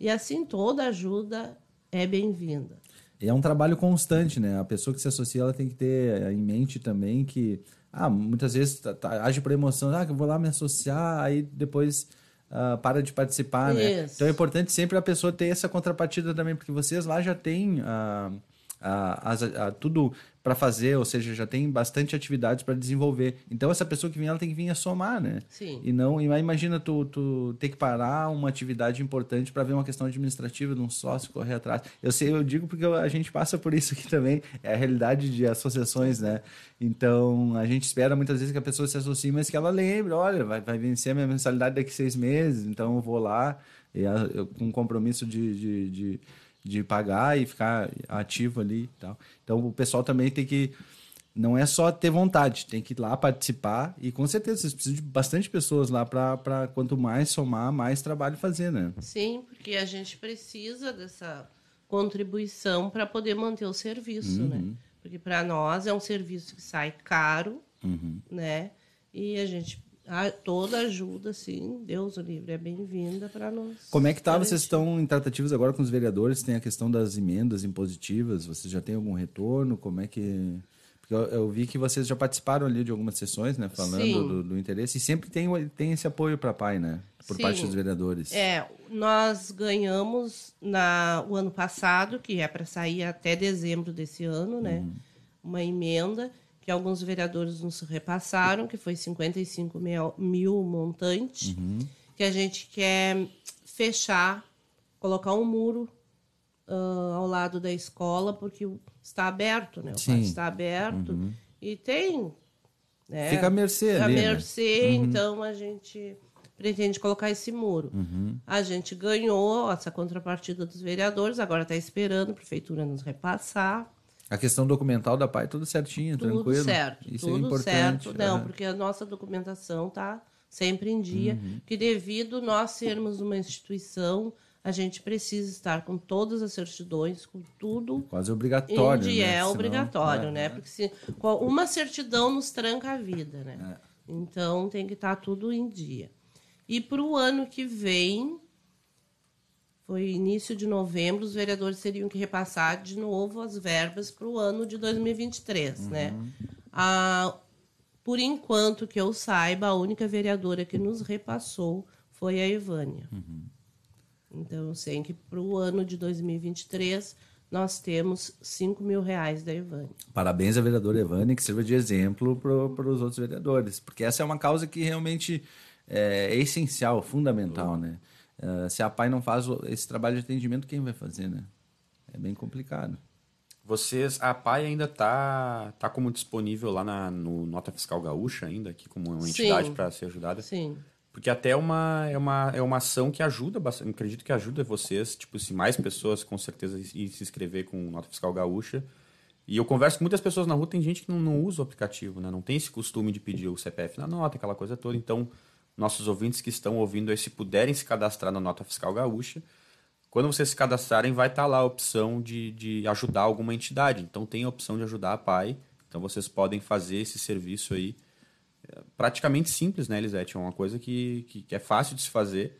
E assim toda ajuda é bem-vinda. E é um trabalho constante, né? A pessoa que se associa, ela tem que ter em mente também que, ah, muitas vezes tá- tá- age por emoção, ah, que eu vou lá me associar, aí depois ah, para de participar, né? Isso. Então é importante sempre a pessoa ter essa contrapartida também, porque vocês lá já têm ah, ah, as- ah, tudo para fazer, ou seja, já tem bastante atividades para desenvolver. Então essa pessoa que vem, ela tem que vir a somar, né? Sim. E não, imagina tu, tu ter que parar uma atividade importante para ver uma questão administrativa de um sócio correr atrás. Eu sei, eu digo porque a gente passa por isso aqui também, é a realidade de associações, né? Então a gente espera muitas vezes que a pessoa se associe, mas que ela lembre, olha, vai, vai vencer a minha mensalidade daqui a seis meses, então eu vou lá e a- eu, com compromisso de, de, de, de pagar e ficar ativo ali e tal. Então o pessoal também tem que não é só ter vontade, tem que ir lá participar e com certeza vocês precisam de bastante pessoas lá para quanto mais somar, mais trabalho fazer, né? Sim, porque a gente precisa dessa contribuição para poder manter o serviço, né? Porque para nós é um serviço que sai caro, né? E a gente a- toda ajuda, sim, Deus o livre é bem-vinda para nós. Como é que tá? garantir. Vocês estão em tratativas agora com os vereadores? Tem a questão das emendas impositivas. Vocês já têm algum retorno? Como é que... Porque eu, eu vi que vocês já participaram ali de algumas sessões, né? Falando do, do interesse. E sempre tem, tem esse apoio para pai, né? Por Sim. parte dos vereadores. É, nós ganhamos na, o ano passado, que é para sair até dezembro desse ano, né? Uma emenda que alguns vereadores nos repassaram, que foi 55 mil, mil montante, que a gente quer fechar, colocar um muro ah, ao lado da escola, porque está aberto, né? O Sim. está aberto e tem... né, Fica à mercê à ali, né? mercê, então a gente pretende colocar esse muro. Uhum. A gente ganhou essa contrapartida dos vereadores, agora está esperando a prefeitura nos repassar. A questão documental da pai, tudo certinho, Tudo tranquilo. certo, Isso é tudo importante. certo. Não, aham. porque a nossa documentação está sempre em dia, Uhum. que devido nós sermos uma instituição, a gente precisa estar com todas as certidões, com tudo Quase em obrigatório. dia. né? É Senão- obrigatório, é, né? é. Porque se, uma certidão nos tranca a vida, né? Então tem que estar tudo em dia. E para o ano que vem, foi início de novembro, os vereadores teriam que repassar de novo as verbas para o ano de 2023, né? A, por enquanto que eu saiba, a única vereadora que nos repassou foi a Evânia. Então, eu sei que para o ano de 2023 nós temos 5 mil reais da Evânia. Parabéns à vereadora Evane, que sirva de exemplo para os outros vereadores, porque essa é uma causa que realmente é, é essencial, fundamental, né? Eh, se a PAI não faz esse trabalho de atendimento, quem vai fazer, né? É bem complicado. Vocês, a PAI ainda tá, tá como disponível lá na, no Nota Fiscal Gaúcha ainda, aqui como uma entidade para ser ajudada? Sim. Porque até é uma, é uma, é uma ação que ajuda bastante, acredito que ajuda vocês, tipo, se mais pessoas com certeza ir se inscrever com Nota Fiscal Gaúcha. E eu converso com muitas pessoas na rua, tem gente que não, não usa o aplicativo, né? Não tem esse costume de pedir o CPF na nota, aquela coisa toda. Então, nossos ouvintes que estão ouvindo aí, se puderem se cadastrar na Nota Fiscal Gaúcha, quando vocês se cadastrarem, vai estar lá a opção de, de ajudar alguma entidade. Então, tem a opção de ajudar a PAI. Então, vocês podem fazer esse serviço aí praticamente simples, né, Elisete? É uma coisa que, que, que é fácil de se fazer.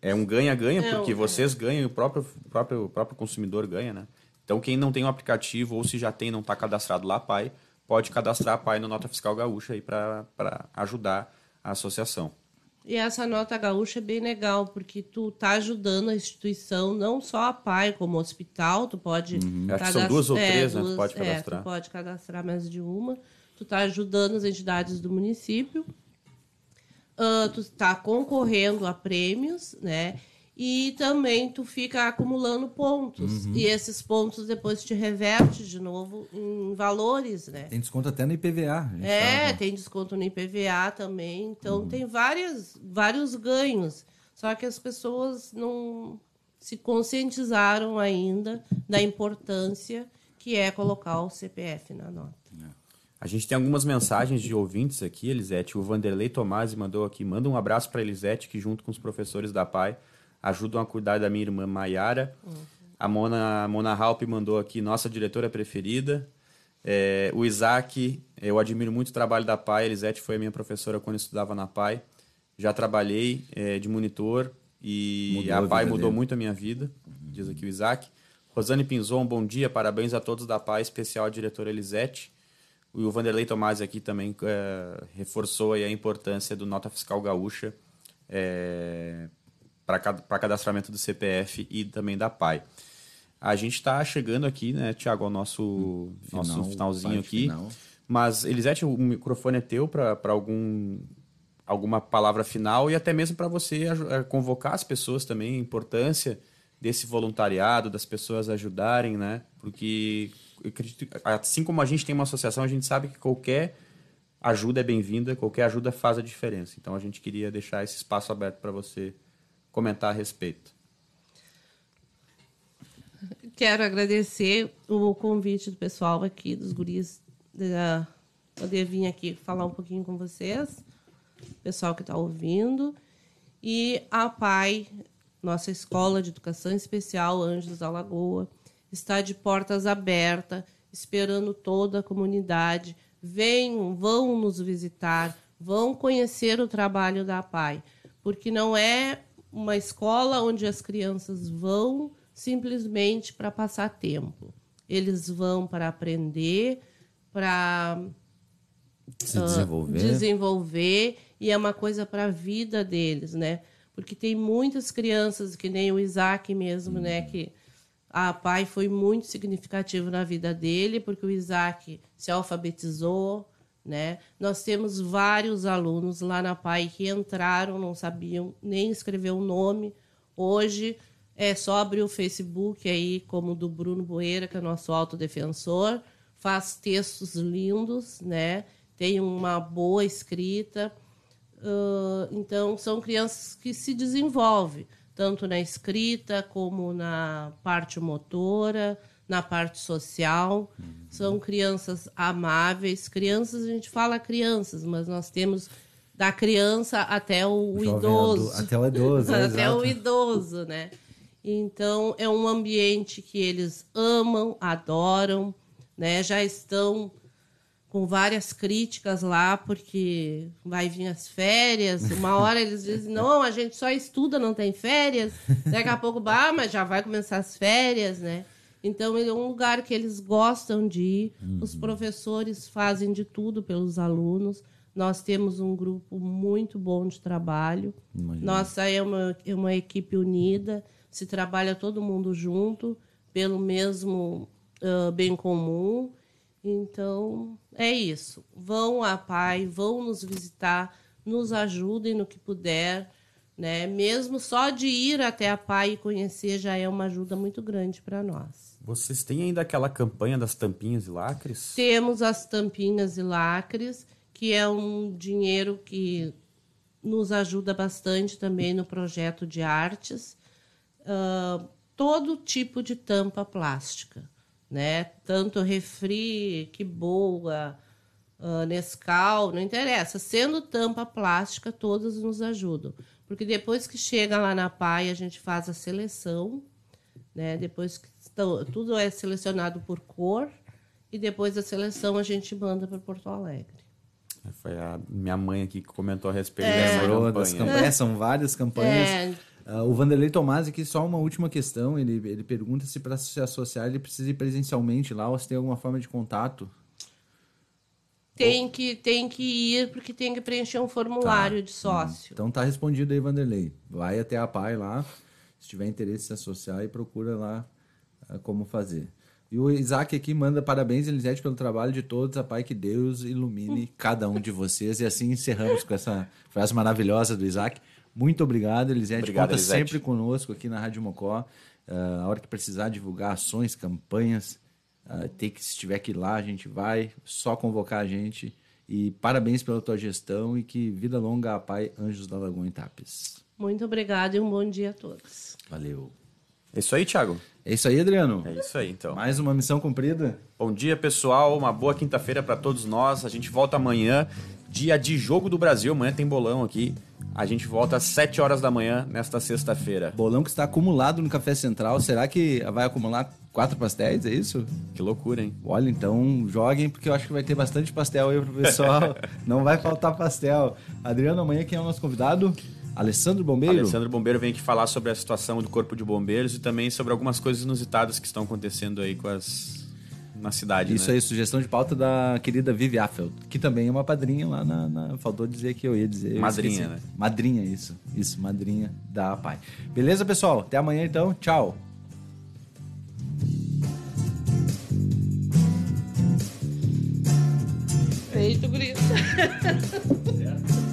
É um ganha-ganha, É, porque é. vocês ganham e o próprio, próprio, o próprio consumidor ganha, né? Então, quem não tem o aplicativo ou se já tem e não está cadastrado lá, PAI, pode cadastrar a PAI no Nota Fiscal Gaúcha aí para ajudar a associação. E essa nota gaúcha é bem legal, porque tu tá ajudando a instituição, não só a PAI, como o hospital, tu pode... Acho que são cadast- duas ou é, três, né? Tu pode é, cadastrar. tu pode cadastrar mais de uma. Tu tá ajudando as entidades do município. Ah, tu tá concorrendo a prêmios, né? E também tu fica acumulando pontos. Uhum. E esses pontos depois te reverte de novo em valores, né? Tem desconto até no IPVA. É, tava- tem desconto no IPVA também. Uhum. Então, tem várias, vários ganhos. Só que as pessoas não se conscientizaram ainda da importância que é colocar o CPF na nota. A gente tem algumas mensagens de ouvintes aqui, Elisete. O Vanderlei Tomasi mandou aqui. Manda um abraço para Elisete, que junto com os professores da PAI ajudam a cuidar da minha irmã Maiara. A Mona, a Mona Halp mandou aqui, nossa diretora preferida. É, o Isaac, eu admiro muito o trabalho da PAI. Elisete foi a minha professora quando eu estudava na PAI. Já trabalhei é, de monitor e Mudou a a PAI vida mudou dele. muito a minha vida, diz aqui o Isaac. Rosane Pinzon, bom dia, parabéns a todos da PAI, especial a diretora Elisete. E o Vanderlei Tomás aqui também é, reforçou aí a importância do Nota Fiscal Gaúcha é, para cadastramento do CPF e também da PAI. A gente está chegando aqui, né, Tiago, ao nosso, Final, nosso finalzinho aqui. final. Mas, Elisete, o microfone é teu para algum alguma palavra final e até mesmo para você eh, convocar as pessoas também, a importância desse voluntariado, das pessoas ajudarem, né? Porque eu acredito, assim como a gente tem uma associação, a gente sabe que qualquer ajuda é bem-vinda, qualquer ajuda faz a diferença. Então a gente queria deixar esse espaço aberto para você comentar a respeito. Quero agradecer o convite do pessoal aqui, dos guris, da poder vir aqui falar um pouquinho com vocês, pessoal que está ouvindo. E a PAI nossa escola de educação especial Anjos da Lagoa está de portas abertas, esperando toda a comunidade. Venham, vão nos visitar, vão conhecer o trabalho da PAI, porque não é uma escola onde as crianças vão simplesmente para passar tempo. Eles vão para aprender, para se desenvolver. Uh, desenvolver e é uma coisa para a vida deles, né? Porque tem muitas crianças que nem o Isaac mesmo, né, uhum. né, que a pai foi muito significativo na vida dele, porque o Isaac se alfabetizou, né? Nós temos vários alunos lá na PAI que entraram, não sabiam nem escrever o nome. Hoje é só abrir o Facebook aí, como do Bruno Boeira, que é nosso autodefensor, faz textos lindos, né? Tem uma boa escrita. Uh, então, são crianças que se desenvolvem tanto na escrita como na parte motora, na parte social. Uhum. São crianças amáveis. Crianças, a gente fala crianças, mas nós temos da criança até o Jovem idoso. até o idoso, é, Até o idoso, né? Então, é um ambiente que eles amam, adoram, né? Já estão com várias críticas lá, porque vai vir as férias. Uma hora eles dizem, não, a gente só estuda, não tem férias. Daqui a pouco, bah, mas já vai começar as férias, né? Então, ele é um lugar que eles gostam de ir. Uhum. Os professores fazem de tudo pelos alunos. Nós temos um grupo muito bom de trabalho. Imagina. Nossa é uma, é uma equipe unida, se trabalha todo mundo junto, pelo mesmo uh, bem comum. Então, é isso. Vão à Pai, vão nos visitar, nos ajudem no que puder. Né? Mesmo só de ir até a Pai e conhecer já é uma ajuda muito grande para nós. Vocês têm ainda aquela campanha das tampinhas e lacres? Temos as tampinhas e lacres, que é um dinheiro que nos ajuda bastante também no projeto de artes. Uh, todo tipo de tampa plástica né? Tanto refri, que boa, uh, Nescau, não interessa. Sendo tampa plástica, todas nos ajudam. Porque depois que chega lá na PAI, a gente faz a seleção, né? Depois que estão, tudo é selecionado por cor e depois da seleção a gente manda para Porto Alegre. Foi a minha mãe aqui que comentou a respeito é. dessa campanha. campanhas. São várias campanhas. É. Uh, o Vanderlei Tomás aqui, só uma última questão. Ele, ele pergunta se para se associar ele precisa ir presencialmente lá ou se tem alguma forma de contato. Tem que, tem que ir porque tem que preencher um formulário tá. de sócio. Então tá respondido aí, Vanderlei. Vai até a PAI lá, se tiver interesse em se associar e procura lá como fazer. E o Isaac aqui manda parabéns, Elisete, pelo trabalho de todos. A Pai que Deus ilumine cada um de vocês. E assim encerramos com essa frase maravilhosa do Isaac. Muito obrigado, Elisete. Obrigado, Conta Elisete. sempre conosco aqui na Rádio Mocó. Uh, a hora que precisar divulgar ações, campanhas, uh, ter que, se tiver que ir lá, a gente vai. Só convocar a gente. E parabéns pela tua gestão e que vida longa a Pai Anjos da Lagoa em Tapes. Muito obrigado e um bom dia a todos. Valeu. É isso aí, Thiago. É isso aí, Adriano. É isso aí, então. Mais uma missão cumprida. Bom dia, pessoal. Uma boa quinta-feira para todos nós. A gente volta amanhã, dia de Jogo do Brasil. Amanhã tem bolão aqui. A gente volta às 7 horas da manhã nesta sexta-feira. Bolão que está acumulado no Café Central. Será que vai acumular quatro pastéis? É isso? Que loucura, hein? Olha, então joguem, porque eu acho que vai ter bastante pastel aí pro pessoal. Não vai faltar pastel. Adriano, amanhã quem é o nosso convidado? Alessandro Bombeiro? Alessandro Bombeiro vem aqui falar sobre a situação do Corpo de Bombeiros e também sobre algumas coisas inusitadas que estão acontecendo aí com as na cidade. Isso né? aí, sugestão de pauta da querida Vivi Affeld, que também é uma padrinha lá na, na. Faltou dizer que eu ia dizer. Madrinha, né? Madrinha, isso. Isso, madrinha da Pai. Beleza, pessoal? Até amanhã então. Tchau. Feito, grito. certo.